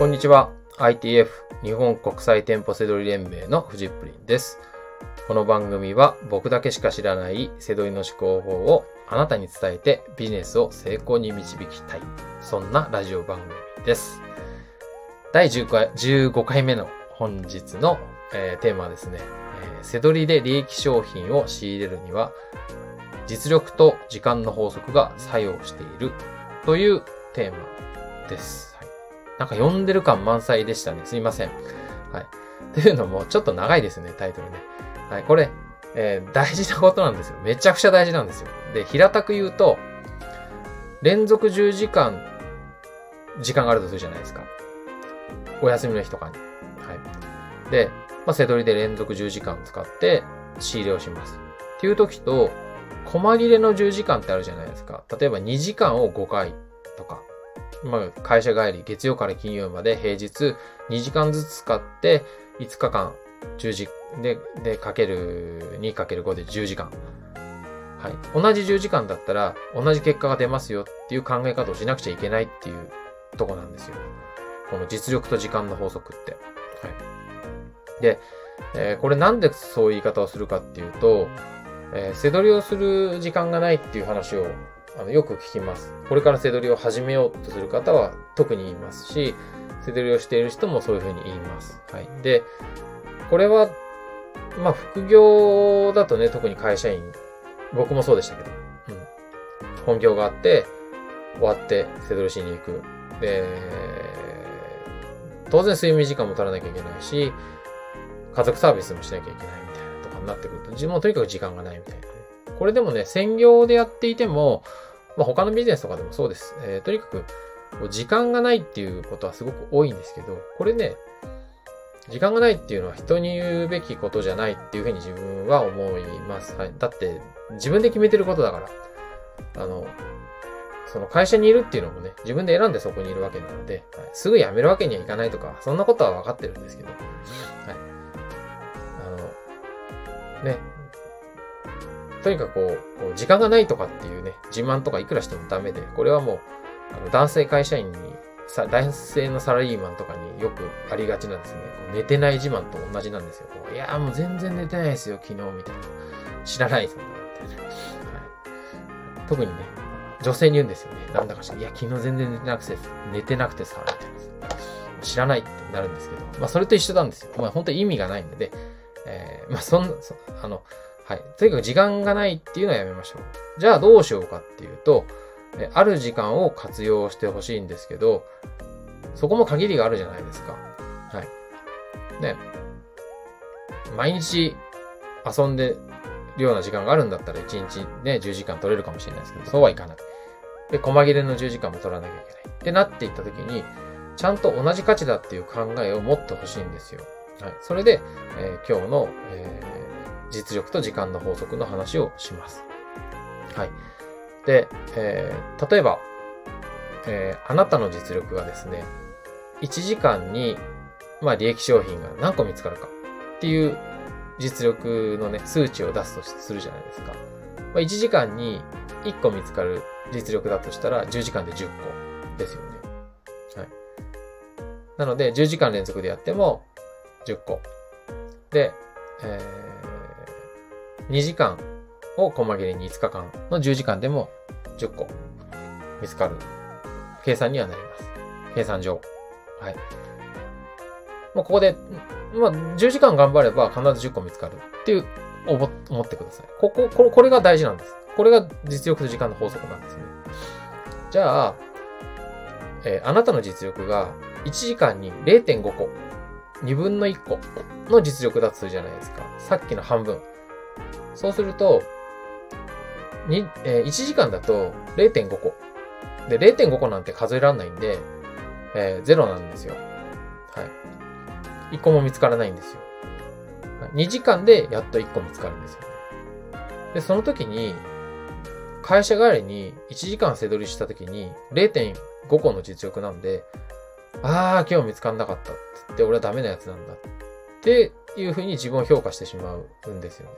こんにちは。ITF 日本国際店舗セドリ連盟のフジップリンです。この番組は僕だけしか知らないセドリの思考法をあなたに伝えてビジネスを成功に導きたい。そんなラジオ番組です。第10回15回目の本日の、えーテーマはですね、えーセドリで利益商品を仕入れるには実力と時間の法則が作用しているというテーマです。なんか読んでる感満載でしたね。すいません。はい。っていうのも、ちょっと長いですね、タイトルね。はい。これ、えー大事なことなんですよ。めちゃくちゃ大事なんですよ。で、平たく言うと、連続10時間、時間があるとするじゃないですか。お休みの日とかに。はい。で、まあ、セドリで連続10時間使って仕入れをします。っていう時と、細切れの10時間ってあるじゃないですか。例えば2時間を5回。まあ、会社帰り、月曜から金曜まで平日2時間ずつ使って5日間10時で、で、かける2かける5で10時間。はい。同じ10時間だったら同じ結果が出ますよっていう考え方をしなくちゃいけないっていうとこなんですよ。この実力と時間の法則って。はい。で、えーこれなんでそういう言い方をするかっていうと、えー、背取りをする時間がないっていう話をあのよく聞きます。これから背取りを始めようとする方は特に言いますし、背取りをしている人もそういうふうに言います。はい。で、これは、まあ、副業だとね、特に会社員、僕もそうでしたけど、うん。本業があって、終わって背取りしに行く。で、当然睡眠時間も取らなきゃいけないし、家族サービスもしなきゃいけないみたいなとかになってくると、自分もとにかく時間がないみたいな。これでもね、専業でやっていても、まあ、他のビジネスとかでもそうです。えーとにかく、時間がないっていうことはすごく多いんですけど、これね、時間がないっていうのは人に言うべきことじゃないっていうふうに自分は思います。はい。だって、自分で決めてることだから。あの、その会社にいるっていうのもね、自分で選んでそこにいるわけなので、はい、すぐ辞めるわけにはいかないとか、そんなことは分かってるんですけど、はい。あの、ね、とにかくこう、時間がないとかっていうね、自慢とかいくらしてもダメで、これはもう、あの男性会社員に、さ男性のサラリーマンとかによくありがちなんですね、寝てない自慢と同じなんですよ。いやーもう全然寝てないですよ、昨日みたいな。知らないですもん、みたいな。はい。特にね、女性に言うんですよね。なんだかしら。いや、昨日全然寝てなくて、寝てなくてさ、みたいな。知らないってなるんですけど、まあそれと一緒なんですよ。まあ本当に意味がないので、えー、まあそんな、そあの、はい。とにかく時間がないっていうのはやめましょう。じゃあどうしようかっていうと、ある時間を活用してほしいんですけど、そこも限りがあるじゃないですか。はい。ね。毎日遊んでるような時間があるんだったら1日ね、10時間取れるかもしれないですけど、そうはいかない。で、細切れの10時間も取らなきゃいけない。ってなっていった時に、ちゃんと同じ価値だっていう考えを持ってほしいんですよ。はい。それで、えー今日の、えー実力と時間の法則の話をします。はい。で、えー例えば、えーあなたの実力がですね、1時間に、まあ、利益商品が何個見つかるかっていう実力のね、数値を出すとするじゃないですか。まあ、1時間に1個見つかる実力だとしたら、10時間で10個ですよね。はい。なので、10時間連続でやっても10個。で、えー、2時間を細切れに5日間の10時間でも10個見つかる計算にはなります。計算上。はい。もうここで、まあ、10時間頑張れば必ず10個見つかるっていう、思思ってください。ここ、これこれが大事なんです。これが実力と時間の法則なんですね。じゃあ、えーあなたの実力が1時間に0.5個、2分の1個の実力だとするじゃないですか。さっきの半分。そうすると、にえー1時間だと0.5個。で、0.5個なんて数えられないんで、えー0なんですよ。はい。1個も見つからないんですよ。2時間でやっと1個見つかるんですよ。で、その時に、会社帰りに1時間背取りした時に0.5個の実力なんで、ああ、今日見つかんなかったって言って俺はダメなやつなんだっていうふうに自分を評価してしまうんですよね。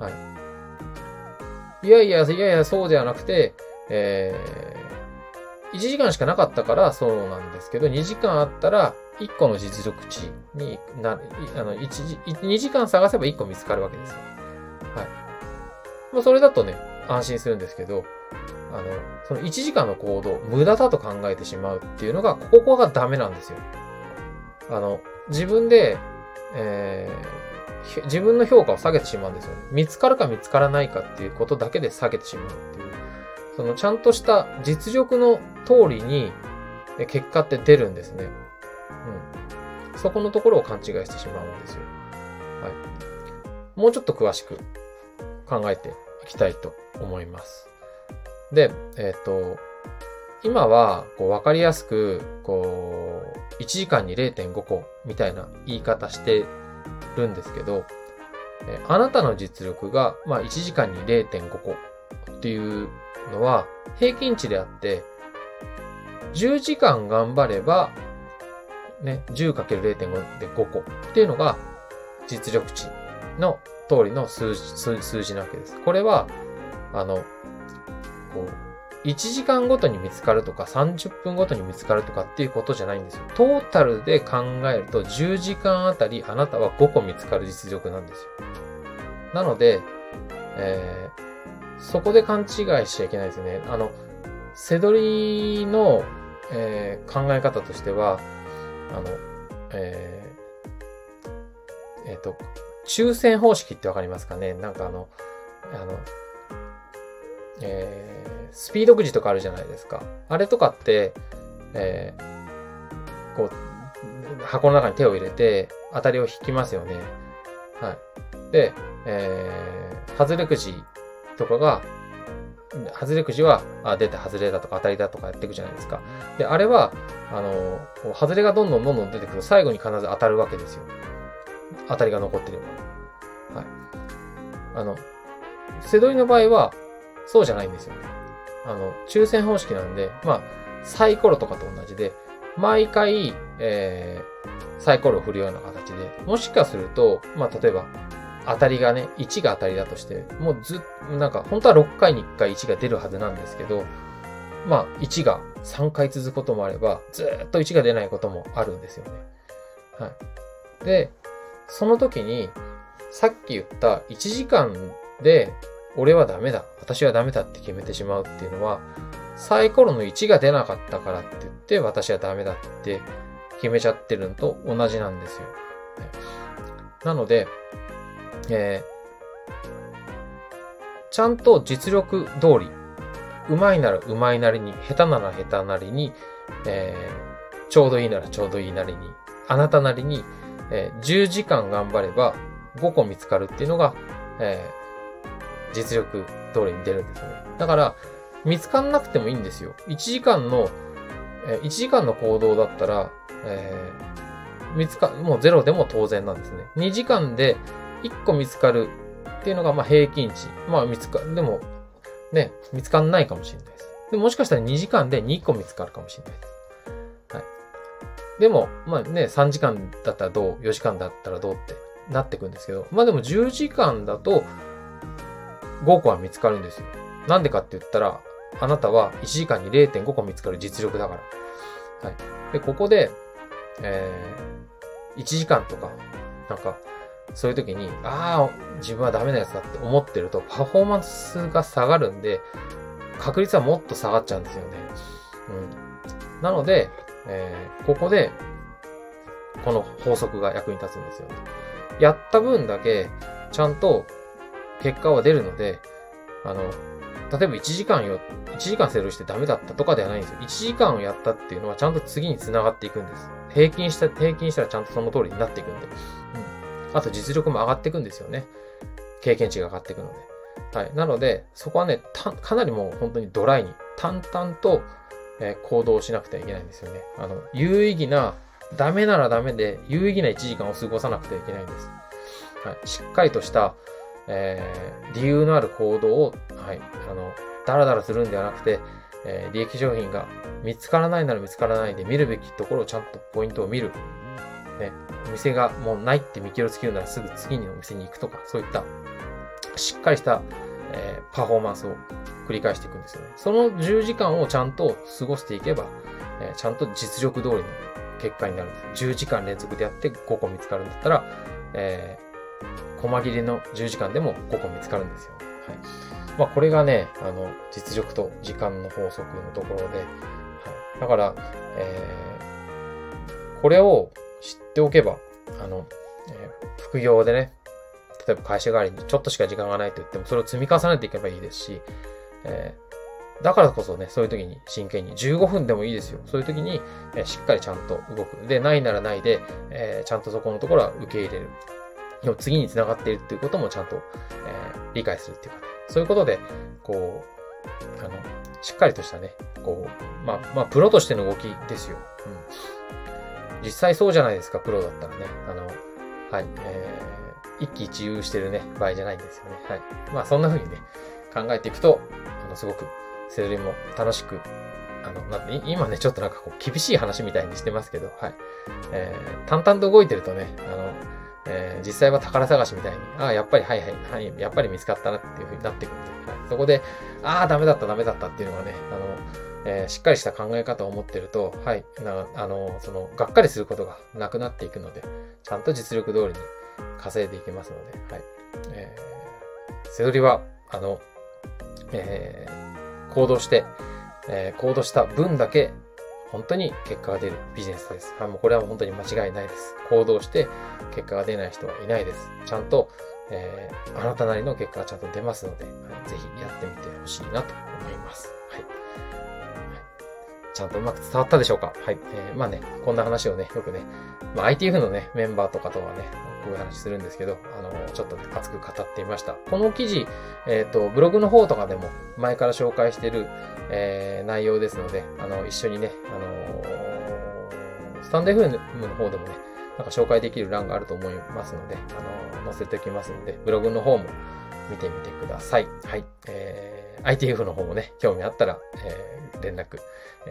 はい。いやいや、いやいや、そうではなくて、え1時間しかなかったからそうなんですけど、2時間あったら、1個の実力値になる、あの、1、2時間探せば1個見つかるわけですよ。はい。まあ、それだとね、安心するんですけど、あの、その1時間の行動、無駄だと考えてしまうっていうのが、ここがダメなんですよ。あの、自分で、えー、自分の評価を下げてしまうんですよね。見つかるか見つからないかっていうことだけで下げてしまうっていう。そのちゃんとした実力の通りに結果って出るんですね。うん。そこのところを勘違いしてしまうんですよ。はい。もうちょっと詳しく考えていきたいと思います。で、えっ、ー、と、今は、こう、わかりやすく、こう、1時間に0.5個みたいな言い方してるんですけど、えあなたの実力が、まあ、1時間に0.5個っていうのは平均値であって、10時間頑張れば、ね、10×0.5 で5個っていうのが実力値の通りの数字、数字なわけです。これは、あの、こう、1時間ごとに見つかるとか30分ごとに見つかるとかっていうことじゃないんですよ。トータルで考えると10時間あたりあなたは5個見つかる実力なんですよ。なので、えー、そこで勘違いしちゃいけないですね。あの、背取りの、えー、考え方としては、あの、えー、えっ、ー、と、抽選方式ってわかりますかね？なんかあの、あの、えー、スピードくじとかあるじゃないですか。あれとかって、えー、こう、箱の中に手を入れて、当たりを引きますよね。はい。で、えー、外れくじとかが、外れくじは、あ、出て外れだとか当たりだとかやっていくじゃないですか。で、あれは、あの、外れがどんどんどんどん出てくると最後に必ず当たるわけですよ。当たりが残ってれば。はい。あの、背取りの場合は、そうじゃないんですよね。あの、抽選方式なんで、まあ、サイコロとかと同じで、毎回、えー、サイコロを振るような形で、もしかすると、まあ、例えば、当たりがね、1が当たりだとして、もうずなんか、本当は6回に1回1が出るはずなんですけど、まあ、1が3回続くこともあれば、ずっと1が出ないこともあるんですよね。はい。で、その時に、さっき言った1時間で俺はダメだ、私はダメだって決めてしまうっていうのは、サイコロの1が出なかったからって言って、私はダメだって決めちゃってるのと同じなんですよ。なので、えー、ちゃんと実力通り、うまいならうまいなりに、下手なら下手なりに、えー、ちょうどいいならちょうどいいなりに、あなたなりに、えー、10時間頑張れば5個見つかるっていうのが、え実力通りに出るんですよね。だから、見つかんなくてもいいんですよ。1時間の、え1時間の行動だったら、えー、見つか、もうゼロでも当然なんですね。2時間で1個見つかるっていうのが、まあ平均値。まあ見つか、でも、ね、見つかんないかもしれないです。でももしかしたら2時間で2個見つかるかもしれないです。はい。でも、まあね、3時間だったらどう ?4 時間だったらどうってなってくんですけど、まあでも10時間だと、5個は見つかるんですよ。なんでかって言ったら、あなたは1時間に0.5個見つかる実力だから。はい。で、ここで、えー、1時間とか、なんか、そういう時に、ああ、自分はダメなやつだって思ってると、パフォーマンスが下がるんで、確率はもっと下がっちゃうんですよね。うん。なので、えー、ここで、この法則が役に立つんですよね。やった分だけ、ちゃんと結果は出るので、あの、例えば1時間よ、1時間セールしてダメだったとかではないんですよ。1時間をやったっていうのはちゃんと次に繋がっていくんです。平均した、平均したらちゃんとその通りになっていくんで。うん。あと実力も上がっていくんですよね。経験値が上がっていくので。はい。なので、そこはね、かなりもう本当にドライに、淡々と、えー、行動しなくてはいけないんですよね。あの、有意義な、ダメならダメで、有意義な1時間を過ごさなくてはいけないんです。はい。しっかりとした、えー、理由のある行動を、はい、あの、ダラダラするんではなくて、えー、利益商品が見つからないなら見つからないで見るべきところをちゃんとポイントを見る。ね、お店がもうないって見切りをつけるならすぐ次のお店に行くとか、そういったしっかりした、えー、パフォーマンスを繰り返していくんですよね。その10時間をちゃんと過ごしていけば、えー、ちゃんと実力通りの結果になるんです。10時間連続でやって5個見つかるんだったら、えー、細切れの10時間でも5個見つかるんですよ、ね。はい。まあこれがね、あの、実力と時間の法則のところで、はい。だから、えー、これを知っておけば、あの、えー、副業でね、例えば会社代わりにちょっとしか時間がないと言っても、それを積み重ねていけばいいですし、えー、だからこそね、そういう時に真剣に、15分でもいいですよ。そういう時に、えー、しっかりちゃんと動く。で、ないならないで、えー、ちゃんとそこのところは受け入れる。次に繋がっているっていうこともちゃんと、えー、理解するっていうかね。そういうことで、こう、あの、しっかりとしたね、こう、まあ、まあ、プロとしての動きですよ。うん。実際そうじゃないですか、プロだったらね。あの、はい、えー、一喜一憂してるね、場合じゃないんですよね。はい。まあ、そんな風にね、考えていくと、あの、すごく、セドリも楽しく、あの、なん、今ね、ちょっとなんかこう、厳しい話みたいにしてますけど、はい。えー、淡々と動いてるとね、あの、えー、実際は宝探しみたいに、ああ、やっぱり、はいはい、はい、やっぱり見つかったなっていう風になってくるんで、はい、そこで、ああ、ダメだった、ダメだったっていうのがね、あの、えー、しっかりした考え方を持ってると、はい、なあの、その、がっかりすることがなくなっていくので、ちゃんと実力通りに稼いでいけますので、はい。えー、背取りは、あの、えー、行動して、えー、行動した分だけ本当に結果が出るビジネスです。はい、もうこれは本当に間違いないです。行動して結果が出ない人はいないです。ちゃんと、えー、あなたなりの結果がちゃんと出ますので、はい、ぜひやってみてほしいなと思います。はい。ちゃんとうまく伝わったでしょうか？はい。えー、まあね、こんな話をね、よくね、まあ、ITF のね、メンバーとかとはね、こういう話するんですけど、あの、ちょっと、熱く語ってみました。この記事、えっ、ー、と、ブログの方とかでも前から紹介してる、えー、内容ですので、あの、一緒にね、あのー、スタンド FM の方でもね、なんか紹介できる欄があると思いますので、あの載せておきますので、ブログの方も見てみてください。はい。えー、ITF の方もね、興味あったら、えー、連絡、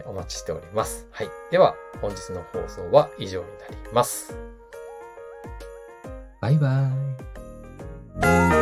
お待ちしております。はい。では、本日の放送は以上になります。バイバーイ。